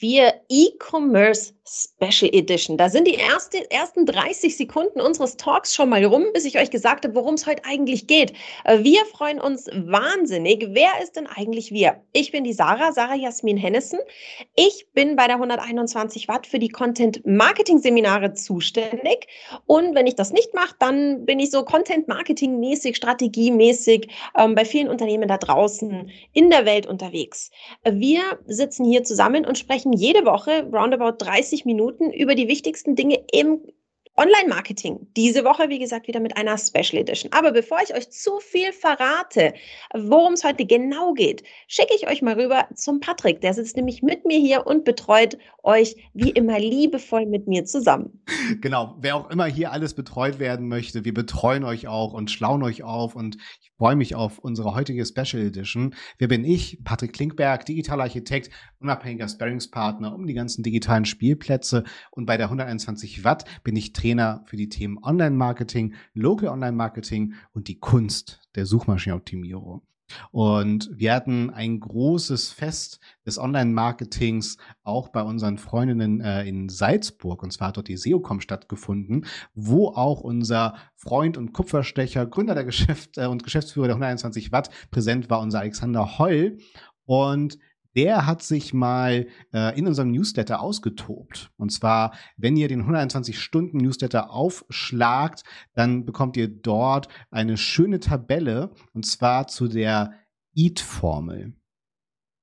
4 E-Commerce Special Edition. Da sind die erste, ersten 30 Sekunden unseres Talks schon mal rum, bis ich euch gesagt habe, worum es heute eigentlich geht. Äh, wir freuen uns wahnsinnig. Wer ist denn eigentlich wir? Ich bin die Sarah, Sarah Jasmin Hennessen. Ich bin bei der 121 Watt für die Content Marketing Seminare zuständig. Und wenn ich das nicht mache, dann bin ich so Content Marketing mäßig, strategiemäßig ähm, bei vielen Unternehmen da draußen in der Welt unterwegs. Äh, wir sitzen hier zusammen und sprechen jede Woche roundabout 30 30 Minuten über die wichtigsten Dinge im Online-Marketing. Diese Woche, wie gesagt, wieder mit einer Special Edition. Aber bevor ich euch zu viel verrate, worum es heute genau geht, schicke ich euch mal rüber zum Patrick. Der sitzt nämlich mit mir hier und betreut euch wie immer liebevoll mit mir zusammen. Genau. Wer auch immer hier alles betreut werden möchte, wir betreuen euch auch und schlauen euch auf und ich freue mich auf unsere heutige Special Edition. Wer bin ich? Patrick Klinkberg, digitaler Architekt, unabhängiger Sparringspartner um die ganzen digitalen Spielplätze und bei der 121 Watt bin ich Trainer für die Themen Online-Marketing, Local Online-Marketing und die Kunst der Suchmaschinenoptimierung. Und wir hatten ein großes Fest des Online-Marketings auch bei unseren Freundinnen äh, in Salzburg. Und zwar hat dort die SEOCom stattgefunden, wo auch unser Freund und Kupferstecher, Gründer der Geschäft äh, und Geschäftsführer der 121 Watt präsent war, unser Alexander Heul. Und der hat sich mal äh, in unserem Newsletter ausgetobt. Und zwar, wenn ihr den 120-Stunden-Newsletter aufschlagt, dann bekommt ihr dort eine schöne Tabelle, und zwar zu der EAT-Formel.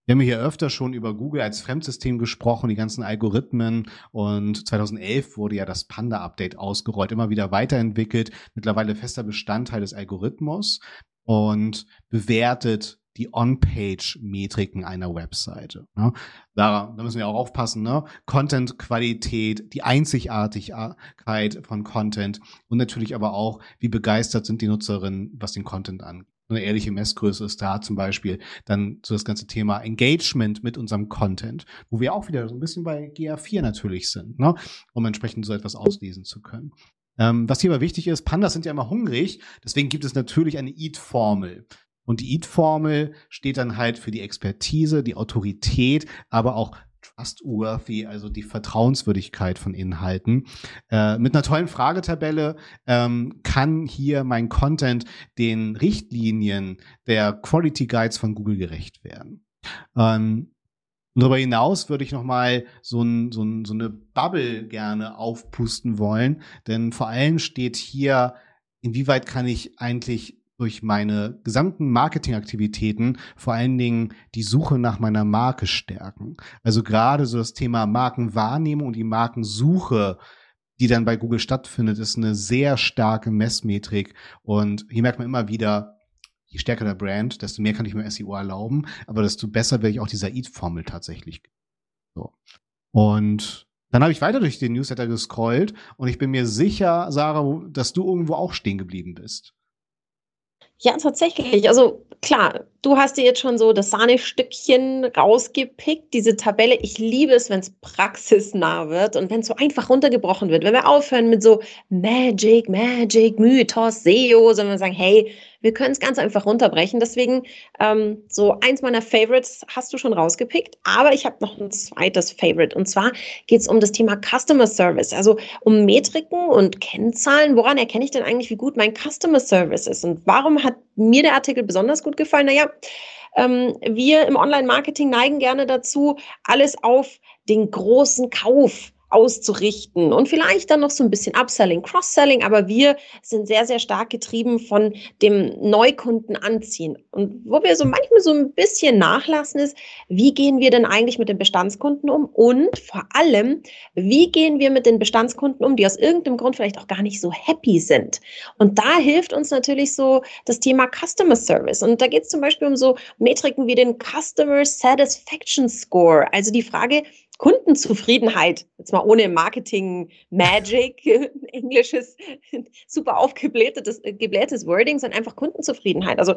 Wir haben hier öfter schon über Google als Fremdsystem gesprochen, die ganzen Algorithmen. Und 2011 wurde ja das Panda-Update ausgerollt, immer wieder weiterentwickelt, mittlerweile fester Bestandteil des Algorithmus und bewertet die On-Page-Metriken einer Webseite. Ne? Da, da müssen wir auch aufpassen, ne? Content-Qualität, die Einzigartigkeit von Content und natürlich aber auch, wie begeistert sind die Nutzerinnen, was den Content angeht. Eine ehrliche Messgröße ist da zum Beispiel dann so das ganze Thema Engagement mit unserem Content, wo wir auch wieder so ein bisschen bei GA4 natürlich sind, ne? um entsprechend so etwas auslesen zu können. Ähm, was hier aber wichtig ist, Pandas sind ja immer hungrig, deswegen gibt es natürlich eine Eat-Formel. Und die EAT-Formel steht dann halt für die Expertise, die Autorität, aber auch trustworthy, also die Vertrauenswürdigkeit von Inhalten. Äh, mit einer tollen Fragetabelle ähm, kann hier mein Content den Richtlinien der Quality Guides von Google gerecht werden. Ähm, darüber hinaus würde ich noch mal so, ein, so, ein, so eine Bubble gerne aufpusten wollen, denn vor allem steht hier, inwieweit kann ich eigentlich durch meine gesamten Marketingaktivitäten vor allen Dingen die Suche nach meiner Marke stärken. Also gerade so das Thema Markenwahrnehmung und die Markensuche, die dann bei Google stattfindet, ist eine sehr starke Messmetrik. Und hier merkt man immer wieder, je stärker der Brand, desto mehr kann ich mir SEO erlauben, aber desto besser werde ich auch dieser EAT-Formel tatsächlich. So. Und dann habe ich weiter durch den Newsletter gescrollt und ich bin mir sicher, Sarah, dass du irgendwo auch stehen geblieben bist. Ja, tatsächlich. Also klar, du hast dir jetzt schon so das Sahnestückchen rausgepickt, diese Tabelle. Ich liebe es, wenn es praxisnah wird und wenn es so einfach runtergebrochen wird. Wenn wir aufhören mit so Magic, Magic, Mythos, SEO, sondern sagen, hey, wir können es ganz einfach runterbrechen. Deswegen ähm, so eins meiner Favorites hast du schon rausgepickt, aber ich habe noch ein zweites Favorite und zwar geht es um das Thema Customer Service, also um Metriken und Kennzahlen. Woran erkenne ich denn eigentlich, wie gut mein Customer Service ist und warum hat mir der Artikel besonders gut gefallen? Naja, ähm, wir im Online-Marketing neigen gerne dazu, alles auf den großen Kauf auszurichten und vielleicht dann noch so ein bisschen Upselling, Cross-Selling, aber wir sind sehr, sehr stark getrieben von dem Neukunden anziehen. Und wo wir so manchmal so ein bisschen nachlassen ist, wie gehen wir denn eigentlich mit den Bestandskunden um und vor allem, wie gehen wir mit den Bestandskunden um, die aus irgendeinem Grund vielleicht auch gar nicht so happy sind. Und da hilft uns natürlich so das Thema Customer Service. Und da geht es zum Beispiel um so Metriken wie den Customer Satisfaction Score, also die Frage, Kundenzufriedenheit, jetzt mal ohne Marketing Magic, englisches, super aufgeblähtes geblähtes Wording, sondern einfach Kundenzufriedenheit. Also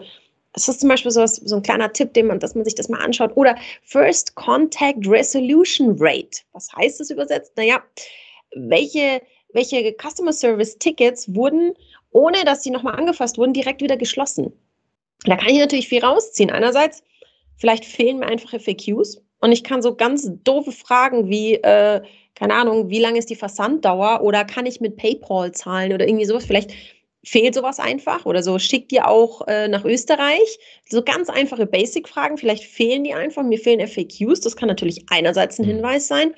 Das ist zum Beispiel so, so ein kleiner Tipp, den man, dass man sich das mal anschaut. Oder First Contact Resolution Rate. Was heißt das übersetzt? Naja, welche, welche Customer Service Tickets wurden, ohne dass sie nochmal angefasst wurden, direkt wieder geschlossen? Da kann ich natürlich viel rausziehen. Einerseits, vielleicht fehlen mir einfach FAQs und ich kann so ganz doofe Fragen wie, äh, keine Ahnung, wie lange ist die Versanddauer oder kann ich mit PayPal zahlen oder irgendwie sowas. Vielleicht fehlt sowas einfach oder so, schickt ihr auch äh, nach Österreich. So ganz einfache Basic-Fragen, vielleicht fehlen die einfach, mir fehlen FAQs, das kann natürlich einerseits ein mhm. Hinweis sein.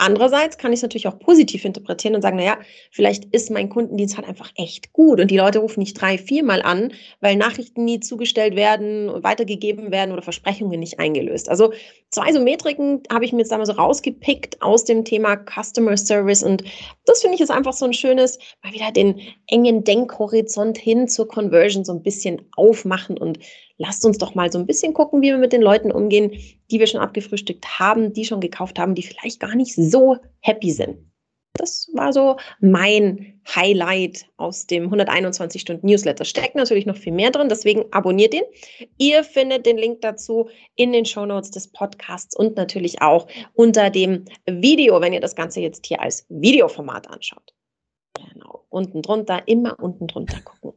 Andererseits kann ich es natürlich auch positiv interpretieren und sagen, naja, vielleicht ist mein Kundendienst halt einfach echt gut und die Leute rufen nicht drei, viermal an, weil Nachrichten nie zugestellt werden, weitergegeben werden oder Versprechungen nicht eingelöst. Also zwei so Metriken habe ich mir jetzt einmal so rausgepickt aus dem Thema Customer Service und das finde ich ist einfach so ein schönes, mal wieder den engen Denkhorizont hin zur Conversion so ein bisschen aufmachen und lasst uns doch mal so ein bisschen gucken, wie wir mit den Leuten umgehen, die wir schon abgefrühstückt haben, die schon gekauft haben, die vielleicht gar nicht so happy sind. Das war so mein Highlight aus dem 121 Stunden Newsletter. Steckt natürlich noch viel mehr drin, deswegen abonniert ihn. Ihr findet den Link dazu in den Show Notes des Podcasts und natürlich auch unter dem Video, wenn ihr das Ganze jetzt hier als Videoformat anschaut. Genau, unten drunter, immer unten drunter gucken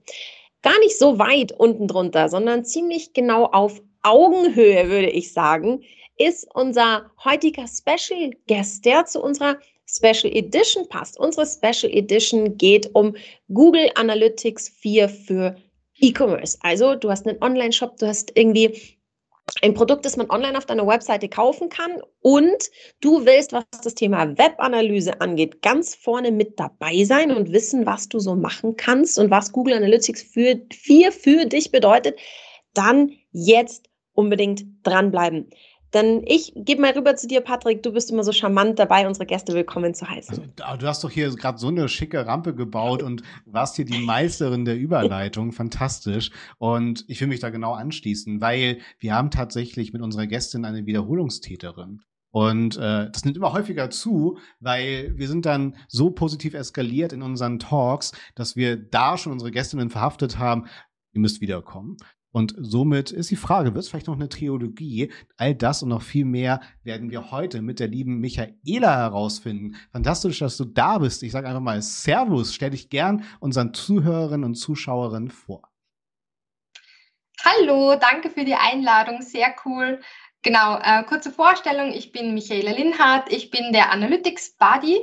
gar nicht so weit unten drunter, sondern ziemlich genau auf Augenhöhe, würde ich sagen, ist unser heutiger Special Guest, der zu unserer Special Edition passt. Unsere Special Edition geht um Google Analytics 4 für E-Commerce. Also du hast einen Online-Shop, du hast irgendwie ein Produkt, das man online auf deiner Webseite kaufen kann und du willst, was das Thema Webanalyse angeht, ganz vorne mit dabei sein und wissen, was du so machen kannst und was Google Analytics für, 4 für dich bedeutet, dann jetzt unbedingt dranbleiben. Dann ich gebe mal rüber zu dir, Patrick. Du bist immer so charmant dabei, unsere Gäste willkommen zu heißen. Also, du hast doch hier gerade so eine schicke Rampe gebaut und warst hier die Meisterin der Überleitung. Fantastisch. Und ich will mich da genau anschließen, weil wir haben tatsächlich mit unserer Gästin eine Wiederholungstäterin. Und äh, das nimmt immer häufiger zu, weil wir sind dann so positiv eskaliert in unseren Talks, dass wir da schon unsere Gästinnen verhaftet haben, ihr müsst wiederkommen. Und somit ist die Frage, wird es vielleicht noch eine Triologie? All das und noch viel mehr werden wir heute mit der lieben Michaela herausfinden. Fantastisch, dass du da bist. Ich sage einfach mal Servus. Stell dich gern unseren Zuhörerinnen und Zuschauerinnen vor. Hallo, danke für die Einladung. Sehr cool. Genau, äh, kurze Vorstellung. Ich bin Michaela Linhardt. Ich bin der Analytics Buddy.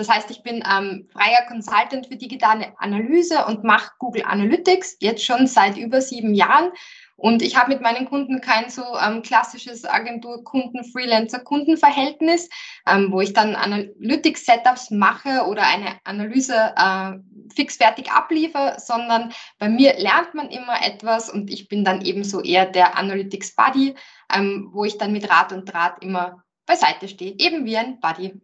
Das heißt, ich bin ähm, freier Consultant für digitale Analyse und mache Google Analytics jetzt schon seit über sieben Jahren. Und ich habe mit meinen Kunden kein so ähm, klassisches Agentur-Kunden, Freelancer-Kundenverhältnis, ähm, wo ich dann Analytics-Setups mache oder eine Analyse äh, fixfertig abliefere, sondern bei mir lernt man immer etwas und ich bin dann ebenso eher der Analytics-Buddy, ähm, wo ich dann mit Rat und Draht immer beiseite stehe, eben wie ein Buddy.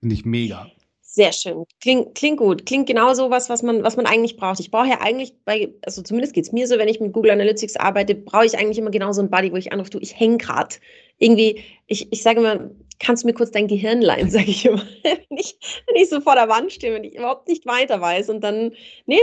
Finde ich mega. Sehr schön. Klingt, klingt gut. Klingt genau so was, was man, was man eigentlich braucht. Ich brauche ja eigentlich bei, also zumindest geht es mir so, wenn ich mit Google Analytics arbeite, brauche ich eigentlich immer genau so einen Buddy, wo ich anrufe, du, ich hänge gerade. Irgendwie, ich, ich sage immer, kannst du mir kurz dein Gehirn leihen, sage ich immer. wenn, ich, wenn ich so vor der Wand stehe, wenn ich überhaupt nicht weiter weiß. Und dann, nee,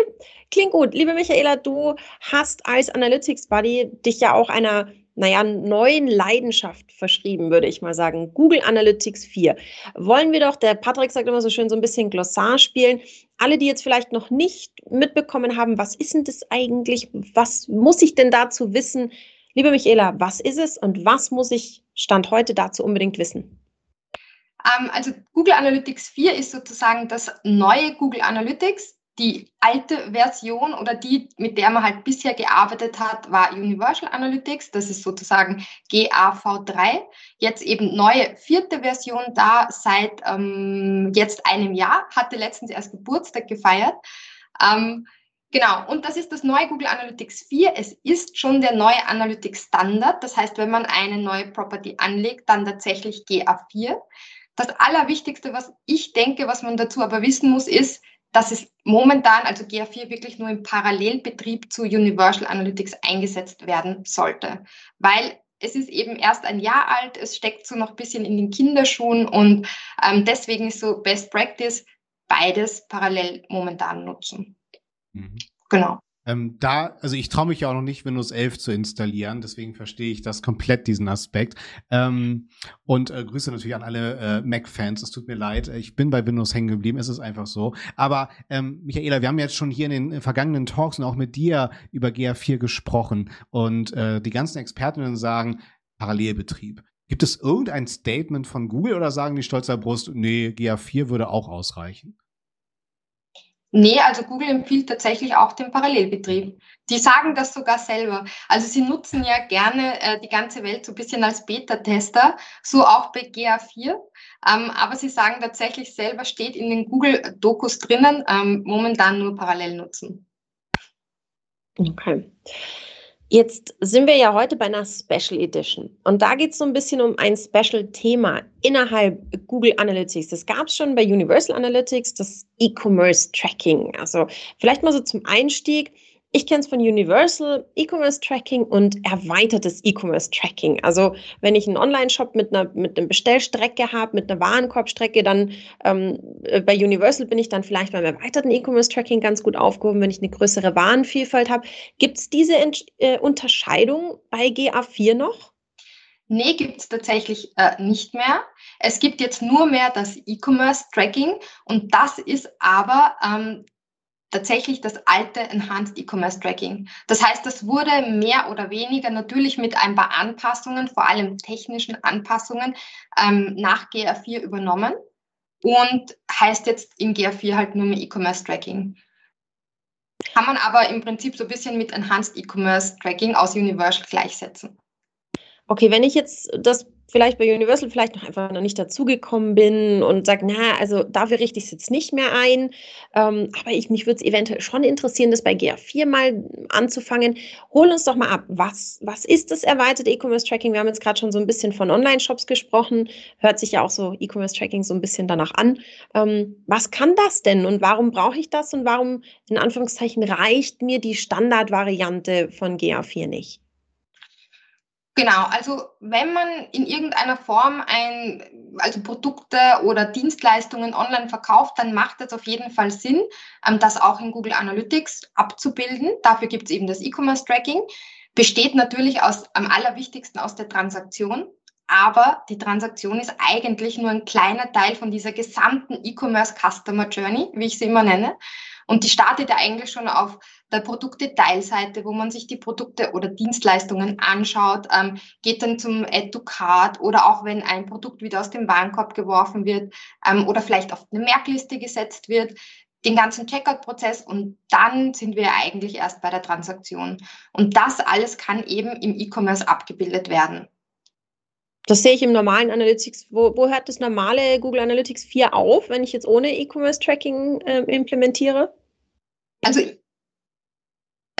klingt gut. Liebe Michaela, du hast als Analytics Buddy dich ja auch einer naja, neuen Leidenschaft verschrieben, würde ich mal sagen. Google Analytics 4. Wollen wir doch, der Patrick sagt immer so schön, so ein bisschen Glossar spielen. Alle, die jetzt vielleicht noch nicht mitbekommen haben, was ist denn das eigentlich? Was muss ich denn dazu wissen? Liebe Michaela, was ist es und was muss ich Stand heute dazu unbedingt wissen? Ähm, also Google Analytics 4 ist sozusagen das neue Google Analytics die alte Version oder die, mit der man halt bisher gearbeitet hat, war Universal Analytics. Das ist sozusagen GAV3. Jetzt eben neue vierte Version da seit ähm, jetzt einem Jahr. Hatte letztens erst Geburtstag gefeiert. Ähm, genau. Und das ist das neue Google Analytics 4. Es ist schon der neue Analytics Standard. Das heißt, wenn man eine neue Property anlegt, dann tatsächlich GA4. Das Allerwichtigste, was ich denke, was man dazu aber wissen muss, ist, dass es momentan, also GA4, wirklich nur im Parallelbetrieb zu Universal Analytics eingesetzt werden sollte. Weil es ist eben erst ein Jahr alt, es steckt so noch ein bisschen in den Kinderschuhen und ähm, deswegen ist so Best Practice beides parallel momentan nutzen. Mhm. Genau. Ähm, da, also ich traue mich ja auch noch nicht, Windows 11 zu installieren, deswegen verstehe ich das komplett, diesen Aspekt. Ähm, und äh, Grüße natürlich an alle äh, Mac-Fans. Es tut mir leid, ich bin bei Windows hängen geblieben, es ist einfach so. Aber ähm, Michaela, wir haben jetzt schon hier in den vergangenen Talks und auch mit dir über GA4 gesprochen und äh, die ganzen Expertinnen sagen, Parallelbetrieb. Gibt es irgendein Statement von Google oder sagen die stolzer Brust, nee, GA4 würde auch ausreichen? Nee, also Google empfiehlt tatsächlich auch den Parallelbetrieb. Die sagen das sogar selber. Also sie nutzen ja gerne äh, die ganze Welt so ein bisschen als Beta-Tester, so auch bei GA4. Ähm, aber sie sagen tatsächlich selber, steht in den Google-Dokus drinnen, ähm, momentan nur parallel nutzen. Okay. Jetzt sind wir ja heute bei einer Special Edition und da geht es so ein bisschen um ein Special-Thema innerhalb Google Analytics. Das gab es schon bei Universal Analytics, das E-Commerce Tracking. Also vielleicht mal so zum Einstieg. Ich kenne es von Universal E-Commerce Tracking und erweitertes E-Commerce Tracking. Also wenn ich einen Online-Shop mit einer mit einem Bestellstrecke habe, mit einer Warenkorbstrecke, dann ähm, äh, bei Universal bin ich dann vielleicht beim erweiterten E-Commerce Tracking ganz gut aufgehoben, wenn ich eine größere Warenvielfalt habe. Gibt es diese äh, Unterscheidung bei GA4 noch? Nee, gibt es tatsächlich äh, nicht mehr. Es gibt jetzt nur mehr das E-Commerce Tracking und das ist aber ähm, tatsächlich das alte Enhanced E-Commerce Tracking. Das heißt, das wurde mehr oder weniger natürlich mit ein paar Anpassungen, vor allem technischen Anpassungen, ähm, nach GA4 übernommen und heißt jetzt in GA4 halt nur mehr E-Commerce Tracking. Kann man aber im Prinzip so ein bisschen mit Enhanced E-Commerce Tracking aus Universal gleichsetzen. Okay, wenn ich jetzt das vielleicht bei Universal vielleicht noch einfach noch nicht dazugekommen bin und sage, na, also dafür richte ich es jetzt nicht mehr ein. Ähm, aber ich, mich würde es eventuell schon interessieren, das bei GA4 mal anzufangen. Hol uns doch mal ab. Was, was ist das erweiterte E-Commerce-Tracking? Wir haben jetzt gerade schon so ein bisschen von Online-Shops gesprochen. Hört sich ja auch so E-Commerce-Tracking so ein bisschen danach an. Ähm, was kann das denn und warum brauche ich das und warum, in Anführungszeichen, reicht mir die Standardvariante von GA4 nicht? Genau, also wenn man in irgendeiner Form ein, also Produkte oder Dienstleistungen online verkauft, dann macht es auf jeden Fall Sinn, ähm, das auch in Google Analytics abzubilden. Dafür gibt es eben das E-Commerce Tracking. Besteht natürlich aus, am allerwichtigsten aus der Transaktion. Aber die Transaktion ist eigentlich nur ein kleiner Teil von dieser gesamten E-Commerce Customer Journey, wie ich sie immer nenne. Und die startet ja eigentlich schon auf der Produktdetailseite, wo man sich die Produkte oder Dienstleistungen anschaut, ähm, geht dann zum Add to Card oder auch wenn ein Produkt wieder aus dem Warenkorb geworfen wird ähm, oder vielleicht auf eine Merkliste gesetzt wird, den ganzen Checkout-Prozess und dann sind wir eigentlich erst bei der Transaktion. Und das alles kann eben im E-Commerce abgebildet werden. Das sehe ich im normalen Analytics. Wo, wo hört das normale Google Analytics 4 auf, wenn ich jetzt ohne E-Commerce Tracking äh, implementiere? Also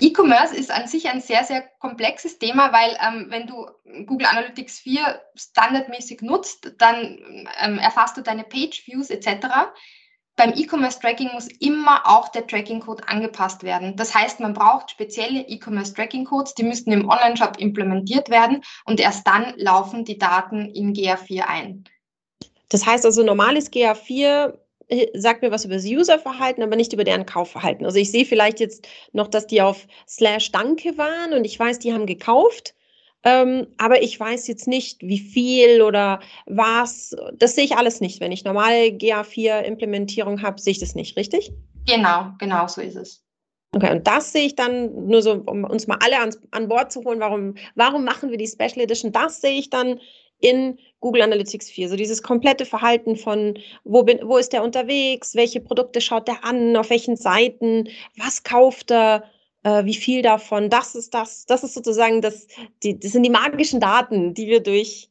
E-Commerce ist an sich ein sehr, sehr komplexes Thema, weil ähm, wenn du Google Analytics 4 standardmäßig nutzt, dann ähm, erfasst du deine Page Views etc. Beim E-Commerce Tracking muss immer auch der Tracking Code angepasst werden. Das heißt, man braucht spezielle E-Commerce Tracking Codes, die müssten im Online-Shop implementiert werden und erst dann laufen die Daten in GA4 ein. Das heißt also, normales GA4 äh, sagt mir was über das Userverhalten, aber nicht über deren Kaufverhalten. Also ich sehe vielleicht jetzt noch, dass die auf Slash Danke waren und ich weiß, die haben gekauft. Ähm, aber ich weiß jetzt nicht, wie viel oder was. Das sehe ich alles nicht. Wenn ich normale GA4-Implementierung habe, sehe ich das nicht, richtig? Genau, genau so ist es. Okay, und das sehe ich dann nur so, um uns mal alle ans, an Bord zu holen. Warum, warum machen wir die Special Edition? Das sehe ich dann in Google Analytics 4. So dieses komplette Verhalten von, wo, bin, wo ist der unterwegs, welche Produkte schaut der an, auf welchen Seiten, was kauft er, äh, wie viel davon, das ist das, das ist sozusagen das, die, das sind die magischen Daten, die wir durch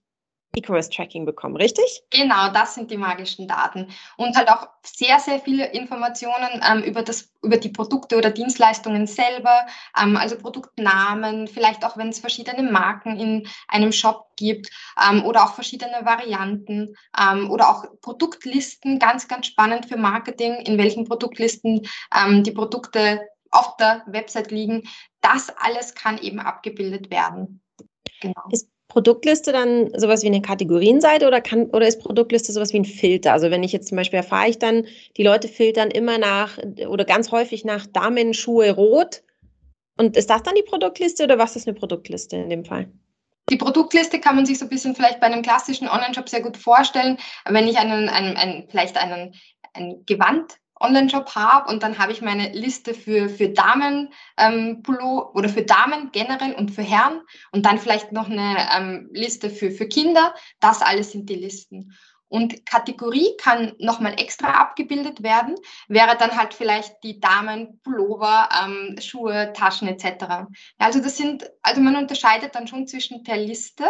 E-Commerce-Tracking bekommen, richtig? Genau, das sind die magischen Daten. Und halt auch sehr, sehr viele Informationen ähm, über, das, über die Produkte oder Dienstleistungen selber, ähm, also Produktnamen, vielleicht auch, wenn es verschiedene Marken in einem Shop gibt ähm, oder auch verschiedene Varianten ähm, oder auch Produktlisten, ganz, ganz spannend für Marketing, in welchen Produktlisten ähm, die Produkte auf der Website liegen. Das alles kann eben abgebildet werden. Genau. Ist Produktliste dann sowas wie eine Kategorienseite oder kann oder ist Produktliste sowas wie ein Filter? Also wenn ich jetzt zum Beispiel erfahre ich dann, die Leute filtern immer nach oder ganz häufig nach Damenschuhe rot, Und ist das dann die Produktliste oder was ist eine Produktliste in dem Fall? Die Produktliste kann man sich so ein bisschen vielleicht bei einem klassischen Online-Shop sehr gut vorstellen. Wenn ich einen, einen, einen vielleicht einen, ein Gewand Online-Shop habe und dann habe ich meine Liste für, für Damen ähm, Pullo oder für Damen generell und für Herren und dann vielleicht noch eine ähm, Liste für, für Kinder. Das alles sind die Listen. Und Kategorie kann nochmal extra abgebildet werden, wäre dann halt vielleicht die Damen, Pullover, ähm, Schuhe, Taschen etc. Also das sind, also man unterscheidet dann schon zwischen der Liste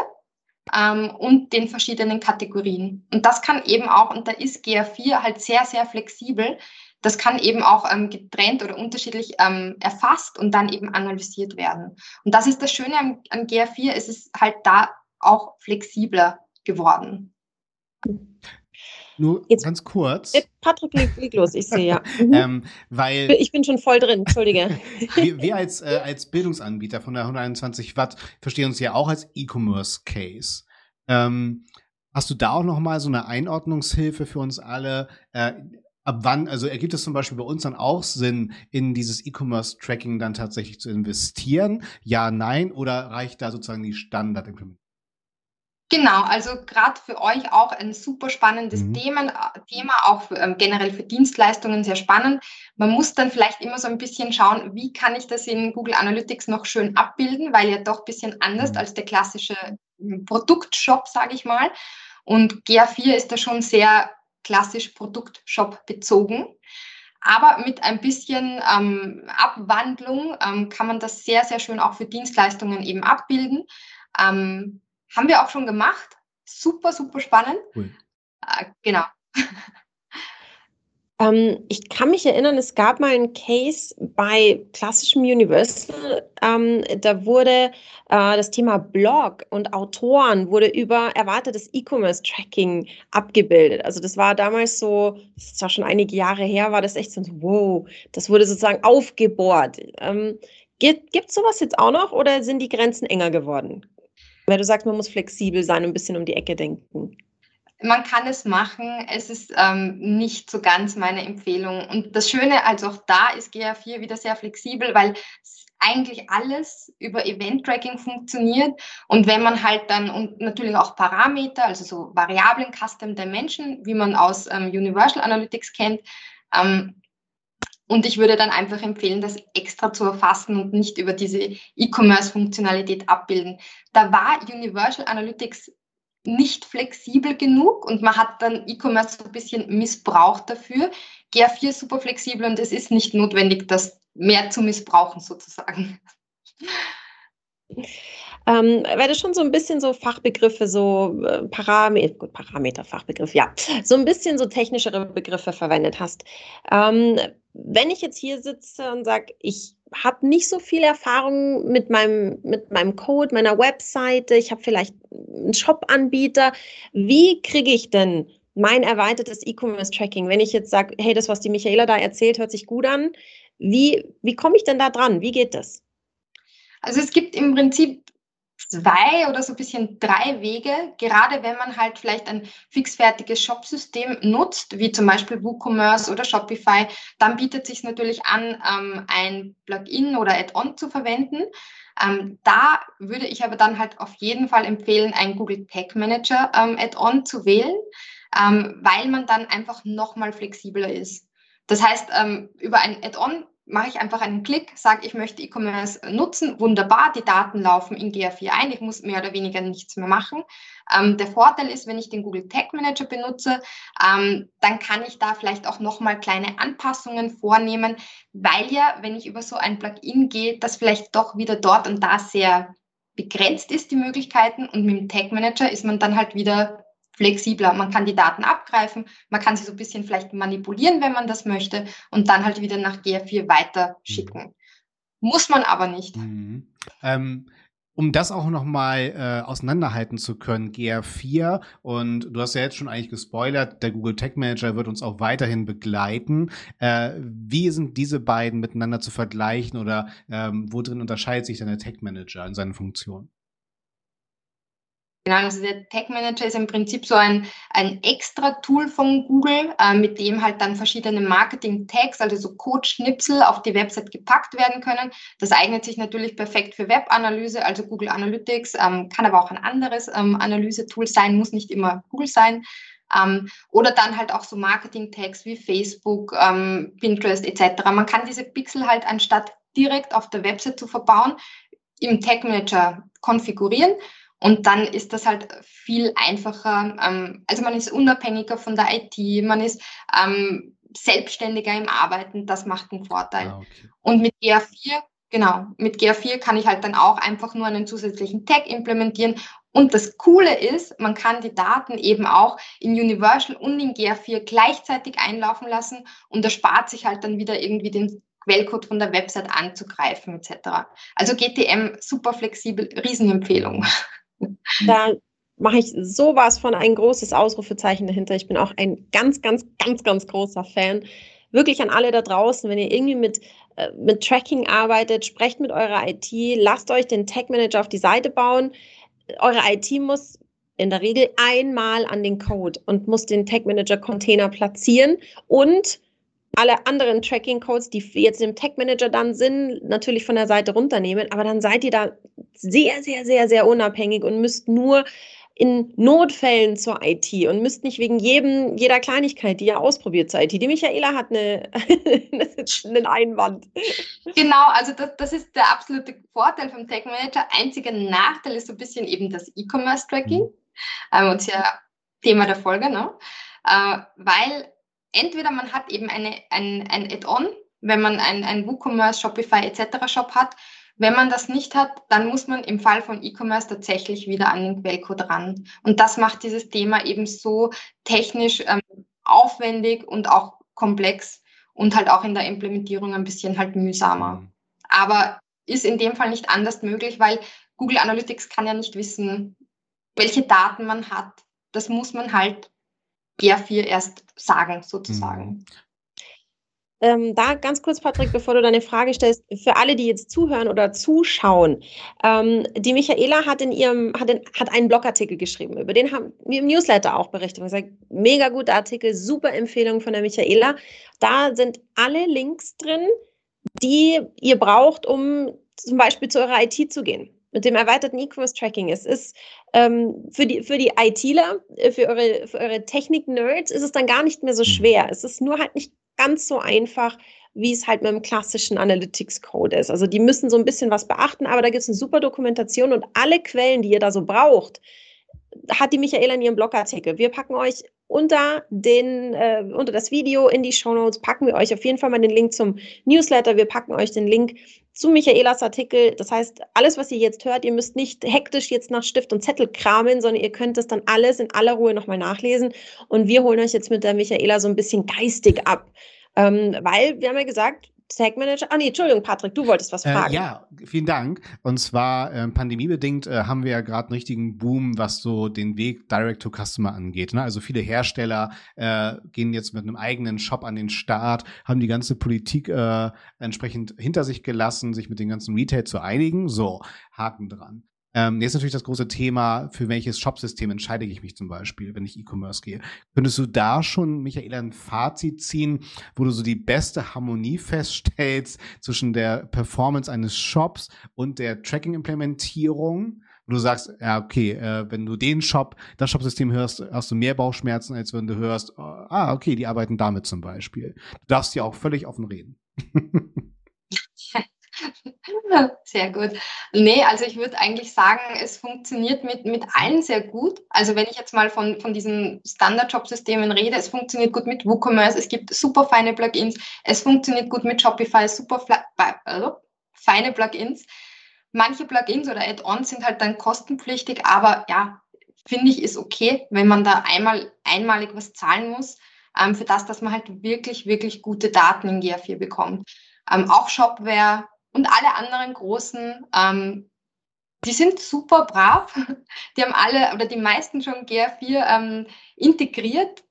ähm, und den verschiedenen Kategorien. Und das kann eben auch, und da ist GA4 halt sehr, sehr flexibel, das kann eben auch ähm, getrennt oder unterschiedlich ähm, erfasst und dann eben analysiert werden. Und das ist das Schöne an, an GA4, es ist halt da auch flexibler geworden. Nur Jetzt, ganz kurz. Patrick, leg los, ich sehe ja. Mhm. ähm, weil ich bin schon voll drin, entschuldige. wir, wir als, äh, als Bildungsanbieter von der 121 Watt verstehen uns ja auch als E-Commerce-Case. Ähm, hast du da auch noch mal so eine Einordnungshilfe für uns alle? Äh, ab wann, also ergibt es zum Beispiel bei uns dann auch Sinn, in dieses E-Commerce-Tracking dann tatsächlich zu investieren? Ja, nein? Oder reicht da sozusagen die Standardimplementierung? Genau, also gerade für euch auch ein super spannendes mhm. Thema, Thema, auch für, ähm, generell für Dienstleistungen sehr spannend. Man muss dann vielleicht immer so ein bisschen schauen, wie kann ich das in Google Analytics noch schön abbilden, weil ja doch ein bisschen anders mhm. als der klassische hm, Produktshop, sage ich mal. Und GA4 ist da schon sehr klassisch Produktshop bezogen. Aber mit ein bisschen ähm, Abwandlung ähm, kann man das sehr, sehr schön auch für Dienstleistungen eben abbilden. Ähm, haben wir auch schon gemacht. Super, super spannend. Cool. Äh, genau. Ähm, ich kann mich erinnern, es gab mal einen Case bei klassischem Universal. Ähm, da wurde äh, das Thema Blog und Autoren wurde über erwartetes E-Commerce-Tracking abgebildet. Also das war damals so, das ist zwar schon einige Jahre her, war das echt so, wow, das wurde sozusagen aufgebohrt. Ähm, gibt es sowas jetzt auch noch oder sind die Grenzen enger geworden? Weil du sagst, man muss flexibel sein und ein bisschen um die Ecke denken. Man kann es machen, es ist ähm, nicht so ganz meine Empfehlung. Und das Schöne, also auch da ist GA4 wieder sehr flexibel, weil eigentlich alles über Event-Tracking funktioniert. Und wenn man halt dann und natürlich auch Parameter, also so Variablen Custom Dimension, wie man aus ähm, Universal Analytics kennt, ähm, und ich würde dann einfach empfehlen, das extra zu erfassen und nicht über diese E-Commerce-Funktionalität abbilden. Da war Universal Analytics nicht flexibel genug und man hat dann E-Commerce so ein bisschen missbraucht dafür. GA4 ist super flexibel und es ist nicht notwendig, das mehr zu missbrauchen sozusagen. Ähm, weil du schon so ein bisschen so Fachbegriffe, so äh, Parameter, gut, Parameter, Fachbegriff, ja, so ein bisschen so technischere Begriffe verwendet hast. Ähm, wenn ich jetzt hier sitze und sage, ich habe nicht so viel Erfahrung mit meinem, mit meinem Code, meiner Webseite, ich habe vielleicht einen Shop-Anbieter, wie kriege ich denn mein erweitertes E-Commerce-Tracking, wenn ich jetzt sage, hey, das, was die Michaela da erzählt, hört sich gut an, wie, wie komme ich denn da dran? Wie geht das? Also es gibt im Prinzip zwei oder so ein bisschen drei Wege, gerade wenn man halt vielleicht ein fixfertiges Shopsystem nutzt, wie zum Beispiel WooCommerce oder Shopify, dann bietet sich natürlich an, ähm, ein Plugin oder Add-on zu verwenden. Ähm, da würde ich aber dann halt auf jeden Fall empfehlen, ein Google Tag Manager ähm, Add-on zu wählen, ähm, weil man dann einfach nochmal flexibler ist. Das heißt, ähm, über ein Add-on mache ich einfach einen Klick, sage, ich möchte E-Commerce nutzen. Wunderbar, die Daten laufen in GA4 ein. Ich muss mehr oder weniger nichts mehr machen. Ähm, der Vorteil ist, wenn ich den Google Tag Manager benutze, ähm, dann kann ich da vielleicht auch nochmal kleine Anpassungen vornehmen, weil ja, wenn ich über so ein Plugin gehe, das vielleicht doch wieder dort und da sehr begrenzt ist, die Möglichkeiten. Und mit dem Tag Manager ist man dann halt wieder flexibler. Man kann die Daten abgreifen, man kann sie so ein bisschen vielleicht manipulieren, wenn man das möchte, und dann halt wieder nach GA4 weiter schicken. Mhm. Muss man aber nicht. Mhm. Ähm, um das auch noch mal äh, auseinanderhalten zu können, GR4 und du hast ja jetzt schon eigentlich gespoilert, der Google Tag Manager wird uns auch weiterhin begleiten. Äh, wie sind diese beiden miteinander zu vergleichen oder ähm, wo drin unterscheidet sich denn der Tag Manager in seinen Funktionen? Genau, also der Tag Manager ist im Prinzip so ein, ein extra Tool von Google, äh, mit dem halt dann verschiedene Marketing-Tags, also so Code-Schnipsel auf die Website gepackt werden können. Das eignet sich natürlich perfekt für Web-Analyse, also Google Analytics, ähm, kann aber auch ein anderes ähm, Analyse-Tool sein, muss nicht immer Google sein. Ähm, oder dann halt auch so Marketing-Tags wie Facebook, ähm, Pinterest etc. Man kann diese Pixel halt anstatt direkt auf der Website zu verbauen, im Tag Manager konfigurieren und dann ist das halt viel einfacher. Ähm, also man ist unabhängiger von der IT, man ist ähm, selbstständiger im Arbeiten, das macht einen Vorteil. Ah, okay. Und mit GA4, genau, mit GA4 kann ich halt dann auch einfach nur einen zusätzlichen Tag implementieren. Und das Coole ist, man kann die Daten eben auch in Universal und in GA4 gleichzeitig einlaufen lassen und erspart sich halt dann wieder irgendwie den Quellcode von der Website anzugreifen etc. Also GTM super flexibel, Riesenempfehlung. Da mache ich sowas von ein großes Ausrufezeichen dahinter. Ich bin auch ein ganz, ganz, ganz, ganz großer Fan. Wirklich an alle da draußen, wenn ihr irgendwie mit, äh, mit Tracking arbeitet, sprecht mit eurer IT, lasst euch den Tag Manager auf die Seite bauen. Eure IT muss in der Regel einmal an den Code und muss den Tag Manager Container platzieren und alle anderen Tracking-Codes, die jetzt im Tag Manager dann sind, natürlich von der Seite runternehmen. Aber dann seid ihr da sehr, sehr, sehr, sehr unabhängig und müsst nur in Notfällen zur IT und müsst nicht wegen jedem, jeder Kleinigkeit, die ihr ausprobiert zur IT. Die Michaela hat eine, einen Einwand. Genau, also das, das ist der absolute Vorteil vom Tag Manager. Einziger Nachteil ist so ein bisschen eben das E-Commerce-Tracking. Mhm. Ähm, und ja Thema der Folge, ne? Äh, weil entweder man hat eben eine, ein, ein Add-on, wenn man ein, WooCommerce, Shopify etc. Shop hat. Wenn man das nicht hat, dann muss man im Fall von E-Commerce tatsächlich wieder an den Quellcode ran. Und das macht dieses Thema eben so technisch ähm, aufwendig und auch komplex und halt auch in der Implementierung ein bisschen halt mühsamer. Mhm. Aber ist in dem Fall nicht anders möglich, weil Google Analytics kann ja nicht wissen, welche Daten man hat. Das muss man halt GR4 erst sagen, sozusagen. Mhm. Ähm, da ganz kurz, Patrick, bevor du deine Frage stellst, für alle, die jetzt zuhören oder zuschauen, ähm, die Michaela hat in ihrem, hat, in, hat einen Blogartikel geschrieben, über den haben wir im Newsletter auch berichtet. Ich sage, mega guter Artikel, super Empfehlung von der Michaela. Da sind alle Links drin, die ihr braucht, um zum Beispiel zu eurer IT zu gehen mit dem erweiterten E-Commerce-Tracking. Es ist ähm, für, die, für die ITler, äh, für eure, für eure Technik-Nerds ist es dann gar nicht mehr so mhm. schwer. Es ist nur halt nicht ganz so einfach, wie es halt mit dem klassischen Analytics-Code ist. Also die müssen so ein bisschen was beachten, aber da gibt es eine super Dokumentation und alle Quellen, die ihr da so braucht, hat die Michaela in ihrem Blogartikel. Wir packen euch unter, den, äh, unter das Video in die Show Notes, packen wir euch auf jeden Fall mal den Link zum Newsletter. Wir packen euch den Link zu Michaelas Artikel. Das heißt, alles, was ihr jetzt hört, ihr müsst nicht hektisch jetzt nach Stift und Zettel kramen, sondern ihr könnt es dann alles in aller Ruhe nochmal nachlesen. Und wir holen euch jetzt mit der Michaela so ein bisschen geistig ab. Ähm, weil wir haben ja gesagt, Tag Manager. Ah nee, Entschuldigung, Patrick, du wolltest was äh, fragen. Äh, ja, vielen Dank. Und zwar äh, pandemiebedingt äh, haben wir ja gerade einen richtigen Boom, was so den Weg Direct to Customer angeht. Ne? Also viele Hersteller äh, gehen jetzt mit einem eigenen Shop an den Start, haben die ganze Politik äh, entsprechend hinter sich gelassen, sich mit den ganzen Retail zu einigen. So, Haken dran. Ähm, jetzt natürlich das große Thema, für welches Shopsystem entscheide ich mich zum Beispiel, wenn ich E-Commerce gehe. Könntest du da schon, Michaela, ein Fazit ziehen, wo du so die beste Harmonie feststellst zwischen der Performance eines Shops und der Tracking-Implementierung? Wo du sagst, ja, okay, äh, wenn du den Shop, das Shopsystem hörst, hast du mehr Bauchschmerzen, als wenn du hörst, oh, ah, okay, die arbeiten damit zum Beispiel. Du darfst ja auch völlig offen reden. Sehr gut. Nee, also ich würde eigentlich sagen, es funktioniert mit, mit allen sehr gut. Also wenn ich jetzt mal von, von diesen Standard-Job-Systemen rede, es funktioniert gut mit WooCommerce, es gibt super feine Plugins, es funktioniert gut mit Shopify, super also feine Plugins. Manche Plugins oder Add-ons sind halt dann kostenpflichtig, aber ja, finde ich, ist okay, wenn man da einmal einmalig was zahlen muss, ähm, für das, dass man halt wirklich, wirklich gute Daten in GA4 bekommt. Ähm, auch Shopware und alle anderen großen, ähm, die sind super brav. Die haben alle oder die meisten schon GR4 ähm, integriert.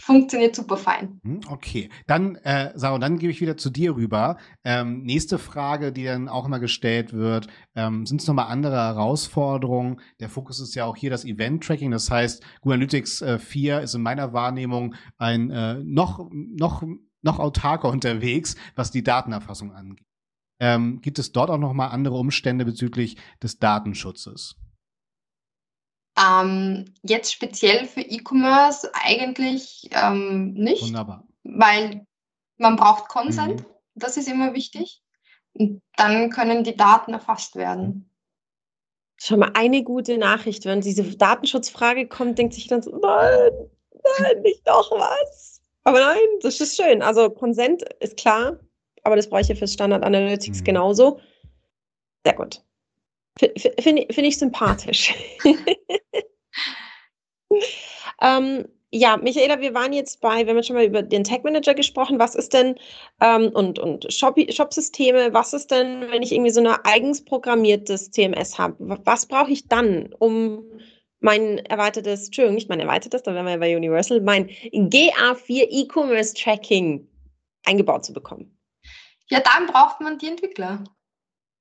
funktioniert super fein. Hm, okay, dann, äh, Sarah, dann gebe ich wieder zu dir rüber. Ähm, nächste Frage, die dann auch immer gestellt wird, ähm, sind es nochmal andere Herausforderungen? Der Fokus ist ja auch hier das Event-Tracking, das heißt, Google Analytics äh, 4 ist in meiner Wahrnehmung ein äh, noch, noch, noch autarker unterwegs, was die Datenerfassung angeht. Ähm, gibt es dort auch nochmal andere Umstände bezüglich des Datenschutzes? Ähm, jetzt speziell für E-Commerce eigentlich ähm, nicht. Wunderbar. Weil man braucht Consent, mhm. das ist immer wichtig. Und dann können die Daten erfasst werden. Schon mal eine gute Nachricht, wenn diese Datenschutzfrage kommt, denkt sich dann so, nein, nein, nicht doch was. Aber nein, das ist schön. Also Consent ist klar, aber das brauche ich ja fürs Standard Analytics mhm. genauso. Sehr gut. Finde find ich sympathisch. ähm, ja, Michaela, wir waren jetzt bei, wir haben schon mal über den Tag Manager gesprochen. Was ist denn ähm, und, und Shop-Systeme, was ist denn, wenn ich irgendwie so ein eigens programmiertes CMS habe? Was brauche ich dann, um mein erweitertes, Entschuldigung, nicht mein erweitertes, da wären wir ja bei Universal, mein GA4 E-Commerce Tracking eingebaut zu bekommen? Ja, dann braucht man die Entwickler.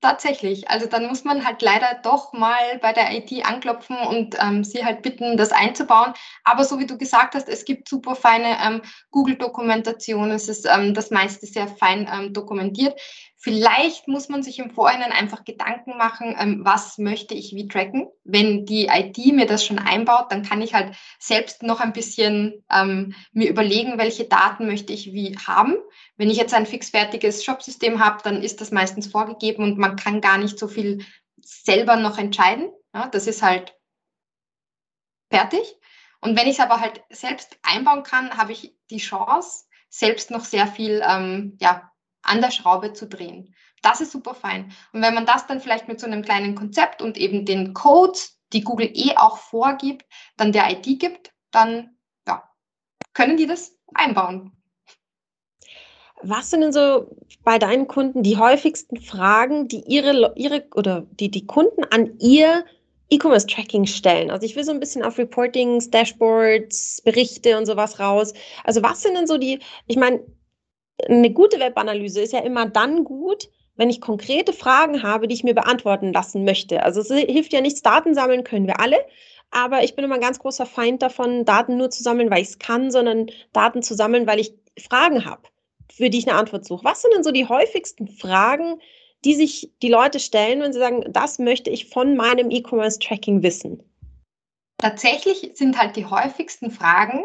Tatsächlich. Also dann muss man halt leider doch mal bei der IT anklopfen und ähm, sie halt bitten, das einzubauen. Aber so wie du gesagt hast, es gibt super feine ähm, Google-Dokumentation. Es ist ähm, das meiste sehr fein ähm, dokumentiert. Vielleicht muss man sich im Vorhinein einfach Gedanken machen, ähm, was möchte ich wie tracken. Wenn die IT mir das schon einbaut, dann kann ich halt selbst noch ein bisschen ähm, mir überlegen, welche Daten möchte ich wie haben. Wenn ich jetzt ein fixfertiges Shopsystem habe, dann ist das meistens vorgegeben und man kann gar nicht so viel selber noch entscheiden. Ja, das ist halt fertig. Und wenn ich es aber halt selbst einbauen kann, habe ich die Chance, selbst noch sehr viel ähm, ja, an der Schraube zu drehen. Das ist super fein. Und wenn man das dann vielleicht mit so einem kleinen Konzept und eben den Codes, die Google eh auch vorgibt, dann der ID gibt, dann ja, können die das einbauen. Was sind denn so bei deinen Kunden die häufigsten Fragen, die ihre, ihre oder die, die Kunden an ihr E-Commerce-Tracking stellen? Also ich will so ein bisschen auf Reportings, Dashboards, Berichte und sowas raus. Also was sind denn so die, ich meine, eine gute Webanalyse ist ja immer dann gut, wenn ich konkrete Fragen habe, die ich mir beantworten lassen möchte. Also es hilft ja nichts, Daten sammeln können wir alle, aber ich bin immer ein ganz großer Feind davon, Daten nur zu sammeln, weil ich es kann, sondern Daten zu sammeln, weil ich Fragen habe, für die ich eine Antwort suche. Was sind denn so die häufigsten Fragen, die sich die Leute stellen, wenn sie sagen, das möchte ich von meinem E-Commerce-Tracking wissen? Tatsächlich sind halt die häufigsten Fragen,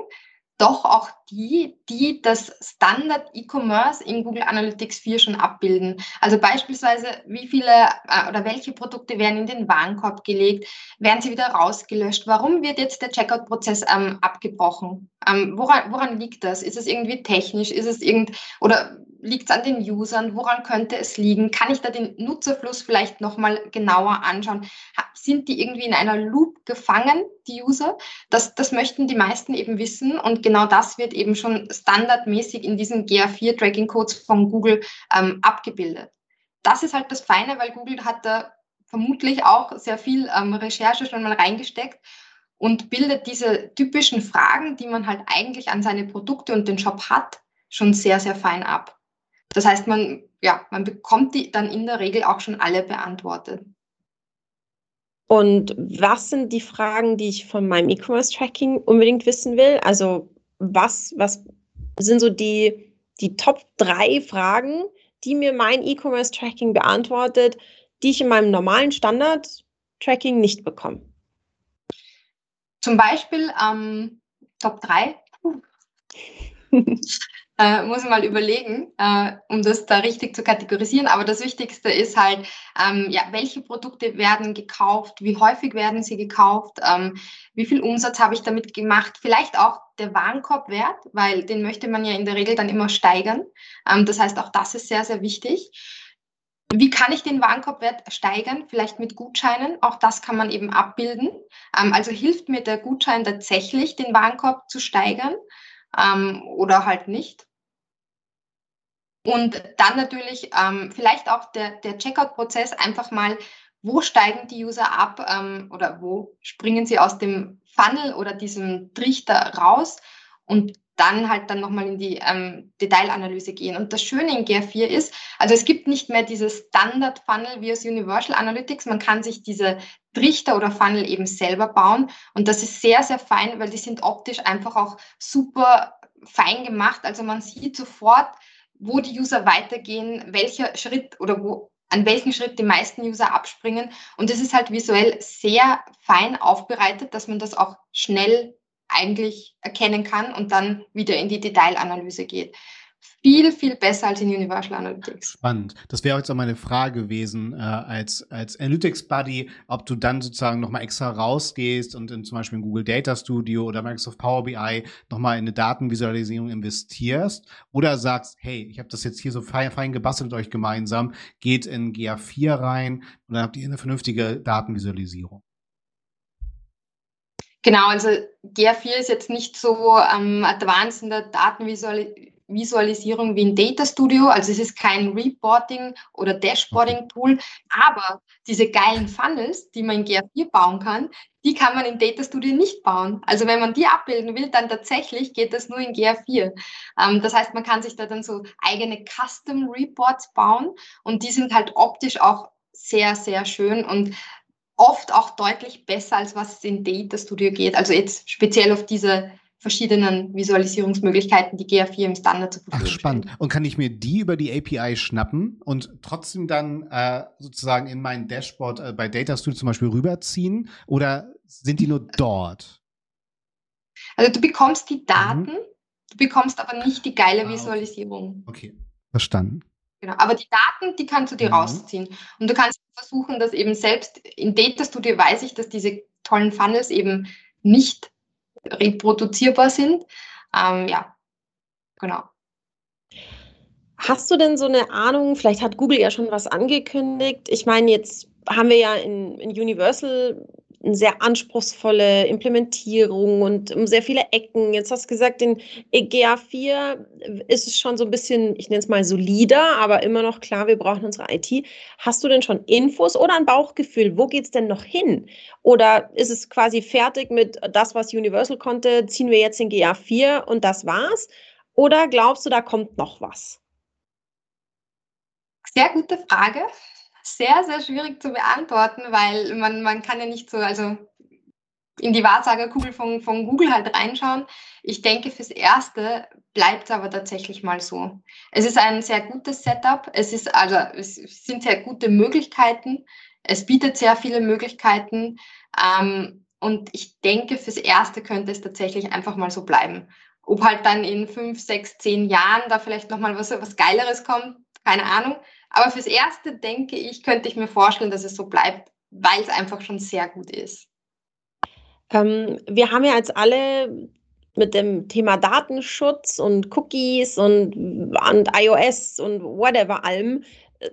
doch auch die, die das Standard E-Commerce in Google Analytics 4 schon abbilden. Also beispielsweise, wie viele äh, oder welche Produkte werden in den Warenkorb gelegt, werden sie wieder rausgelöscht, warum wird jetzt der Checkout-Prozess ähm, abgebrochen? Ähm, woran, woran liegt das? Ist es irgendwie technisch? Ist es irgend oder liegt es an den Usern? Woran könnte es liegen? Kann ich da den Nutzerfluss vielleicht nochmal genauer anschauen? Sind die irgendwie in einer Loop gefangen, die User? Das, das möchten die meisten eben wissen und genau das wird eben schon standardmäßig in diesen GA4-Tracking-Codes von Google ähm, abgebildet. Das ist halt das Feine, weil Google hat da vermutlich auch sehr viel ähm, Recherche schon mal reingesteckt und bildet diese typischen Fragen, die man halt eigentlich an seine Produkte und den Shop hat, schon sehr, sehr fein ab. Das heißt, man, ja, man bekommt die dann in der Regel auch schon alle beantwortet. Und was sind die Fragen, die ich von meinem E-Commerce-Tracking unbedingt wissen will? Also was, was sind so die, die Top drei Fragen, die mir mein E-Commerce-Tracking beantwortet, die ich in meinem normalen Standard-Tracking nicht bekomme? Zum Beispiel ähm, Top 3. äh, muss man mal überlegen, äh, um das da richtig zu kategorisieren. Aber das Wichtigste ist halt, ähm, ja, welche Produkte werden gekauft, wie häufig werden sie gekauft, ähm, wie viel Umsatz habe ich damit gemacht, vielleicht auch der Warenkorbwert, weil den möchte man ja in der Regel dann immer steigern. Ähm, das heißt, auch das ist sehr, sehr wichtig. Wie kann ich den Warenkorbwert steigern? Vielleicht mit Gutscheinen. Auch das kann man eben abbilden. Ähm, also hilft mir der Gutschein tatsächlich, den Warenkorb zu steigern ähm, oder halt nicht. Und dann natürlich ähm, vielleicht auch der, der Checkout-Prozess einfach mal, wo steigen die User ab ähm, oder wo springen sie aus dem Funnel oder diesem Trichter raus und dann halt dann nochmal in die ähm, Detailanalyse gehen. Und das Schöne in GR4 ist, also es gibt nicht mehr dieses Standard-Funnel wie aus Universal Analytics. Man kann sich diese Trichter oder Funnel eben selber bauen. Und das ist sehr, sehr fein, weil die sind optisch einfach auch super fein gemacht. Also man sieht sofort, wo die User weitergehen, welcher Schritt oder wo, an welchen Schritt die meisten User abspringen. Und es ist halt visuell sehr fein aufbereitet, dass man das auch schnell eigentlich erkennen kann und dann wieder in die Detailanalyse geht. Viel, viel besser als in Universal Analytics. Spannend. Das wäre jetzt auch meine Frage gewesen, äh, als, als Analytics Buddy, ob du dann sozusagen nochmal extra rausgehst und in zum Beispiel in Google Data Studio oder Microsoft Power BI nochmal in eine Datenvisualisierung investierst oder sagst, hey, ich habe das jetzt hier so fein, fein gebastelt mit euch gemeinsam, geht in GA4 rein und dann habt ihr eine vernünftige Datenvisualisierung. Genau, also GR4 ist jetzt nicht so ähm, advanced in der Datenvisualisierung wie in Data Studio. Also es ist kein Reporting oder Dashboarding-Tool, aber diese geilen Funnels, die man in GR4 bauen kann, die kann man in Data Studio nicht bauen. Also wenn man die abbilden will, dann tatsächlich geht das nur in GR4. Ähm, das heißt, man kann sich da dann so eigene Custom Reports bauen und die sind halt optisch auch sehr, sehr schön und oft auch deutlich besser, als was in Data Studio geht. Also jetzt speziell auf diese verschiedenen Visualisierungsmöglichkeiten, die GA4 im Standard zur Verfügung Ach, spannend. Stellen. Und kann ich mir die über die API schnappen und trotzdem dann äh, sozusagen in mein Dashboard äh, bei Data Studio zum Beispiel rüberziehen? Oder sind die nur dort? Also du bekommst die Daten, mhm. du bekommst aber nicht die geile ah, Visualisierung. Okay, verstanden. Genau, aber die Daten, die kannst du dir mhm. rausziehen. Und du kannst versuchen, dass eben selbst in Data Studio weiß ich, dass diese tollen Funnels eben nicht reproduzierbar sind. Ähm, ja, genau. Hast du denn so eine Ahnung, vielleicht hat Google ja schon was angekündigt. Ich meine, jetzt haben wir ja in, in Universal eine sehr anspruchsvolle Implementierung und sehr viele Ecken. Jetzt hast du gesagt, in GA4 ist es schon so ein bisschen, ich nenne es mal solider, aber immer noch klar, wir brauchen unsere IT. Hast du denn schon Infos oder ein Bauchgefühl? Wo geht es denn noch hin? Oder ist es quasi fertig mit das, was Universal konnte, ziehen wir jetzt in GA4 und das war's? Oder glaubst du, da kommt noch was? Sehr gute Frage sehr, sehr schwierig zu beantworten, weil man, man kann ja nicht so, also in die Wahrsagerkugel von, von Google halt reinschauen. Ich denke, fürs Erste bleibt es aber tatsächlich mal so. Es ist ein sehr gutes Setup. Es ist also, es sind sehr gute Möglichkeiten. Es bietet sehr viele Möglichkeiten. Ähm, und ich denke, fürs Erste könnte es tatsächlich einfach mal so bleiben. Ob halt dann in fünf, sechs, zehn Jahren da vielleicht nochmal was, was Geileres kommt, keine Ahnung. Aber fürs Erste denke ich, könnte ich mir vorstellen, dass es so bleibt, weil es einfach schon sehr gut ist. Ähm, wir haben ja jetzt alle mit dem Thema Datenschutz und Cookies und, und iOS und whatever allem,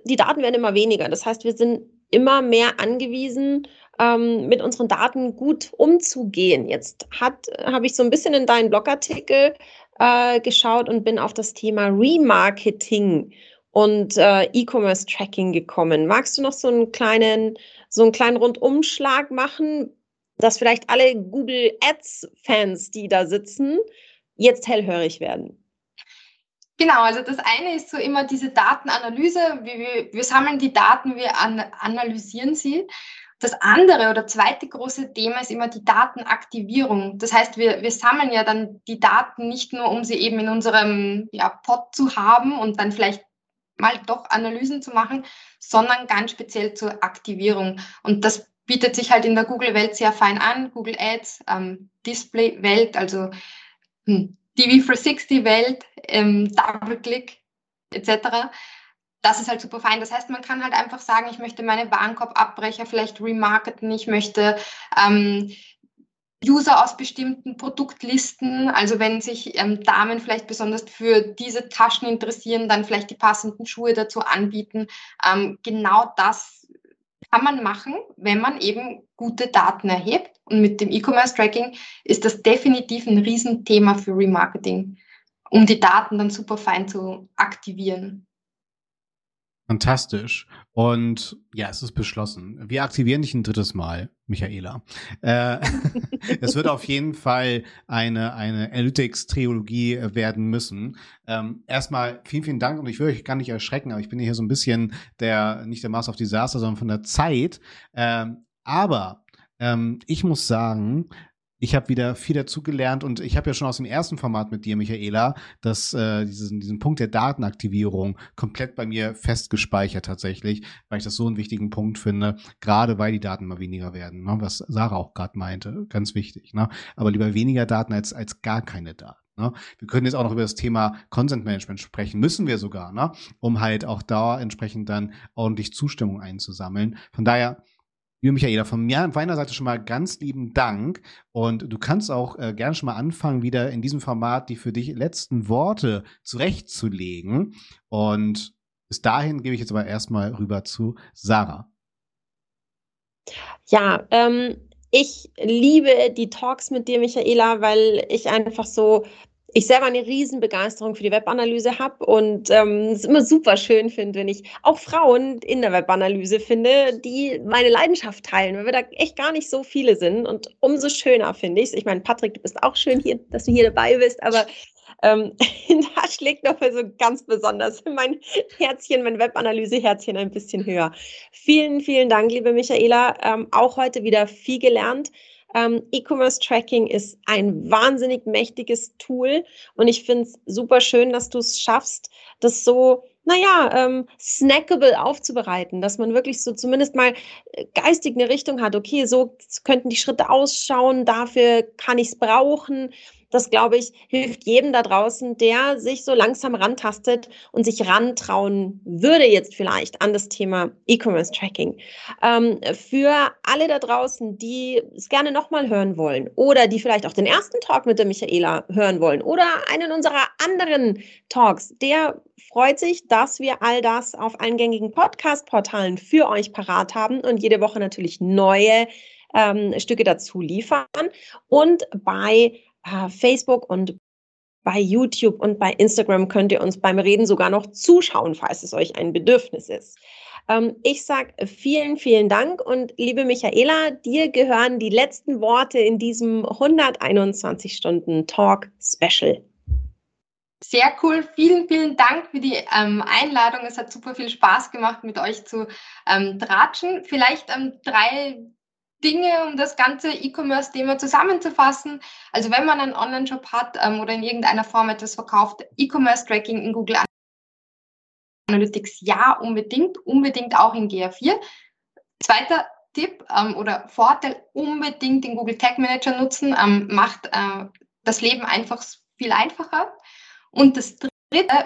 die Daten werden immer weniger. Das heißt, wir sind immer mehr angewiesen, ähm, mit unseren Daten gut umzugehen. Jetzt habe ich so ein bisschen in deinen Blogartikel äh, geschaut und bin auf das Thema Remarketing und äh, E-Commerce-Tracking gekommen. Magst du noch so einen kleinen, so einen kleinen Rundumschlag machen, dass vielleicht alle Google Ads-Fans, die da sitzen, jetzt hellhörig werden? Genau, also das eine ist so immer diese Datenanalyse. Wir, wir, wir sammeln die Daten, wir an, analysieren sie. Das andere oder zweite große Thema ist immer die Datenaktivierung. Das heißt, wir, wir sammeln ja dann die Daten nicht nur, um sie eben in unserem ja, Pod zu haben und dann vielleicht mal doch Analysen zu machen, sondern ganz speziell zur Aktivierung. Und das bietet sich halt in der Google-Welt sehr fein an. Google Ads, ähm, Display-Welt, also hm, DV360-Welt, ähm, Double-Click etc. Das ist halt super fein. Das heißt, man kann halt einfach sagen, ich möchte meine Warenkorbabbrecher vielleicht remarketen, ich möchte ähm, User aus bestimmten Produktlisten. Also wenn sich ähm, Damen vielleicht besonders für diese Taschen interessieren, dann vielleicht die passenden Schuhe dazu anbieten. Ähm, genau das kann man machen, wenn man eben gute Daten erhebt. Und mit dem E-Commerce-Tracking ist das definitiv ein Riesenthema für Remarketing, um die Daten dann super fein zu aktivieren. Fantastisch. Und ja, es ist beschlossen. Wir aktivieren dich ein drittes Mal, Michaela. Äh, es wird auf jeden Fall eine, eine Analytics-Trilogie werden müssen. Ähm, erstmal vielen, vielen Dank und ich will euch gar nicht erschrecken, aber ich bin hier so ein bisschen der, nicht der Master of Disaster, sondern von der Zeit. Ähm, aber ähm, ich muss sagen, ich habe wieder viel dazugelernt und ich habe ja schon aus dem ersten Format mit dir, Michaela, dass äh, diesen, diesen Punkt der Datenaktivierung komplett bei mir festgespeichert tatsächlich, weil ich das so einen wichtigen Punkt finde, gerade weil die Daten mal weniger werden, ne? was Sarah auch gerade meinte, ganz wichtig. Ne? Aber lieber weniger Daten als, als gar keine Daten. Ne? Wir können jetzt auch noch über das Thema Consent Management sprechen, müssen wir sogar, ne? um halt auch da entsprechend dann ordentlich Zustimmung einzusammeln. Von daher Liebe Michaela, von mir, meiner Seite schon mal ganz lieben Dank. Und du kannst auch äh, gerne schon mal anfangen, wieder in diesem Format die für dich letzten Worte zurechtzulegen. Und bis dahin gebe ich jetzt aber erstmal rüber zu Sarah. Ja, ähm, ich liebe die Talks mit dir, Michaela, weil ich einfach so ich selber eine Riesenbegeisterung für die Webanalyse habe und ähm, es immer super schön finde, wenn ich auch Frauen in der Webanalyse finde, die meine Leidenschaft teilen, weil wir da echt gar nicht so viele sind. Und umso schöner finde ich es. Ich meine, Patrick, du bist auch schön hier, dass du hier dabei bist, aber ähm, da schlägt noch so ganz besonders mein Herzchen, mein Webanalyse-Herzchen ein bisschen höher. Vielen, vielen Dank, liebe Michaela. Ähm, auch heute wieder viel gelernt. Ähm, E-Commerce Tracking ist ein wahnsinnig mächtiges Tool und ich finde es super schön, dass du es schaffst, das so naja, ähm, snackable aufzubereiten, dass man wirklich so zumindest mal äh, geistig eine Richtung hat. Okay, so könnten die Schritte ausschauen, dafür kann ich es brauchen. Das, glaube ich, hilft jedem da draußen, der sich so langsam rantastet und sich rantrauen würde jetzt vielleicht an das Thema E-Commerce Tracking. Ähm, für alle da draußen, die es gerne nochmal hören wollen oder die vielleicht auch den ersten Talk mit der Michaela hören wollen oder einen unserer anderen Talks, der freut sich, dass wir all das auf allen gängigen Podcast-Portalen für euch parat haben und jede Woche natürlich neue ähm, Stücke dazu liefern. Und bei Facebook und bei YouTube und bei Instagram könnt ihr uns beim Reden sogar noch zuschauen, falls es euch ein Bedürfnis ist. Ähm, ich sage vielen, vielen Dank und liebe Michaela, dir gehören die letzten Worte in diesem 121 Stunden Talk Special. Sehr cool. Vielen, vielen Dank für die ähm, Einladung. Es hat super viel Spaß gemacht, mit euch zu ähm, tratschen. Vielleicht ähm, drei Dinge, um das ganze E-Commerce-Thema zusammenzufassen. Also wenn man einen Online-Shop hat ähm, oder in irgendeiner Form etwas verkauft, E-Commerce-Tracking in Google Analytics ja, unbedingt, unbedingt auch in GA4. Zweiter Tipp ähm, oder Vorteil, unbedingt den Google Tag Manager nutzen, ähm, macht äh, das Leben einfach viel einfacher. Und das Dritte,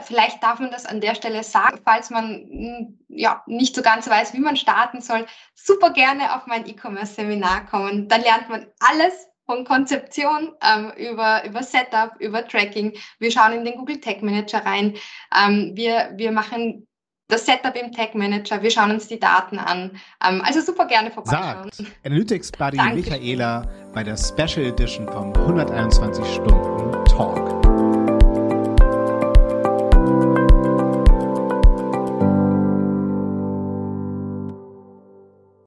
vielleicht darf man das an der Stelle sagen, falls man hm, ja nicht so ganz weiß, wie man starten soll, super gerne auf mein E-Commerce-Seminar kommen. Da lernt man alles von Konzeption ähm, über, über Setup, über Tracking. Wir schauen in den Google Tag Manager rein. Ähm, wir, wir machen das Setup im Tag Manager. Wir schauen uns die Daten an. Ähm, also super gerne vorbeischauen. Sagt Analytics Buddy Michaela bei der Special Edition vom 121 Stunden Talk.